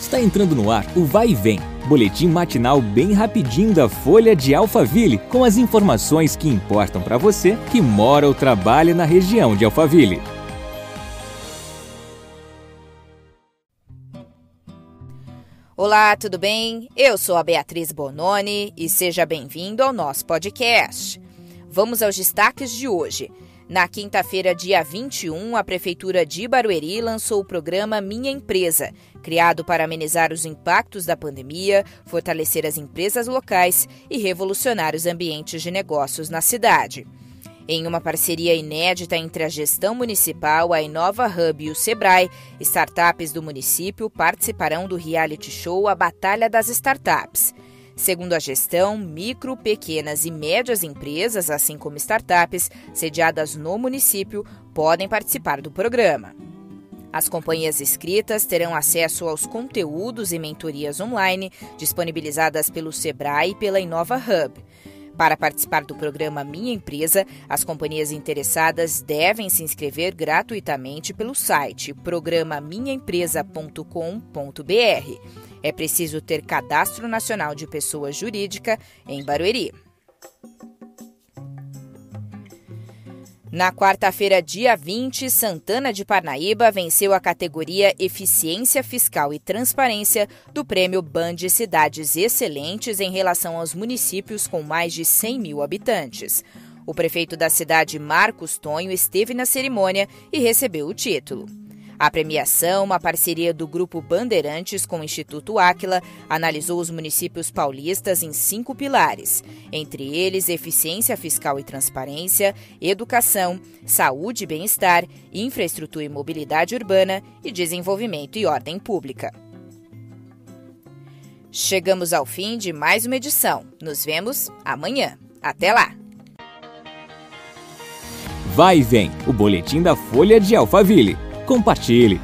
Está entrando no ar o Vai e Vem, boletim matinal bem rapidinho da Folha de Alphaville, com as informações que importam para você que mora ou trabalha na região de Alphaville. Olá, tudo bem? Eu sou a Beatriz Bononi e seja bem-vindo ao nosso podcast. Vamos aos destaques de hoje. Na quinta-feira, dia 21, a Prefeitura de Barueri lançou o programa Minha Empresa, criado para amenizar os impactos da pandemia, fortalecer as empresas locais e revolucionar os ambientes de negócios na cidade. Em uma parceria inédita entre a gestão municipal, a Inova Hub e o Sebrae, startups do município participarão do reality show A Batalha das Startups. Segundo a gestão, micro, pequenas e médias empresas, assim como startups, sediadas no município, podem participar do programa. As companhias inscritas terão acesso aos conteúdos e mentorias online disponibilizadas pelo Sebrae e pela Inova Hub. Para participar do programa Minha Empresa, as companhias interessadas devem se inscrever gratuitamente pelo site programaminhaempresa.com.br. É preciso ter cadastro nacional de pessoa jurídica em Barueri. Na quarta-feira, dia 20, Santana de Parnaíba venceu a categoria Eficiência Fiscal e Transparência do Prêmio Band Cidades Excelentes em relação aos municípios com mais de 100 mil habitantes. O prefeito da cidade, Marcos Tonho, esteve na cerimônia e recebeu o título. A premiação, uma parceria do Grupo Bandeirantes com o Instituto Áquila, analisou os municípios paulistas em cinco pilares, entre eles eficiência fiscal e transparência, educação, saúde e bem-estar, infraestrutura e mobilidade urbana e desenvolvimento e ordem pública. Chegamos ao fim de mais uma edição. Nos vemos amanhã. Até lá! Vai e vem o boletim da Folha de Alphaville. Compartilhe.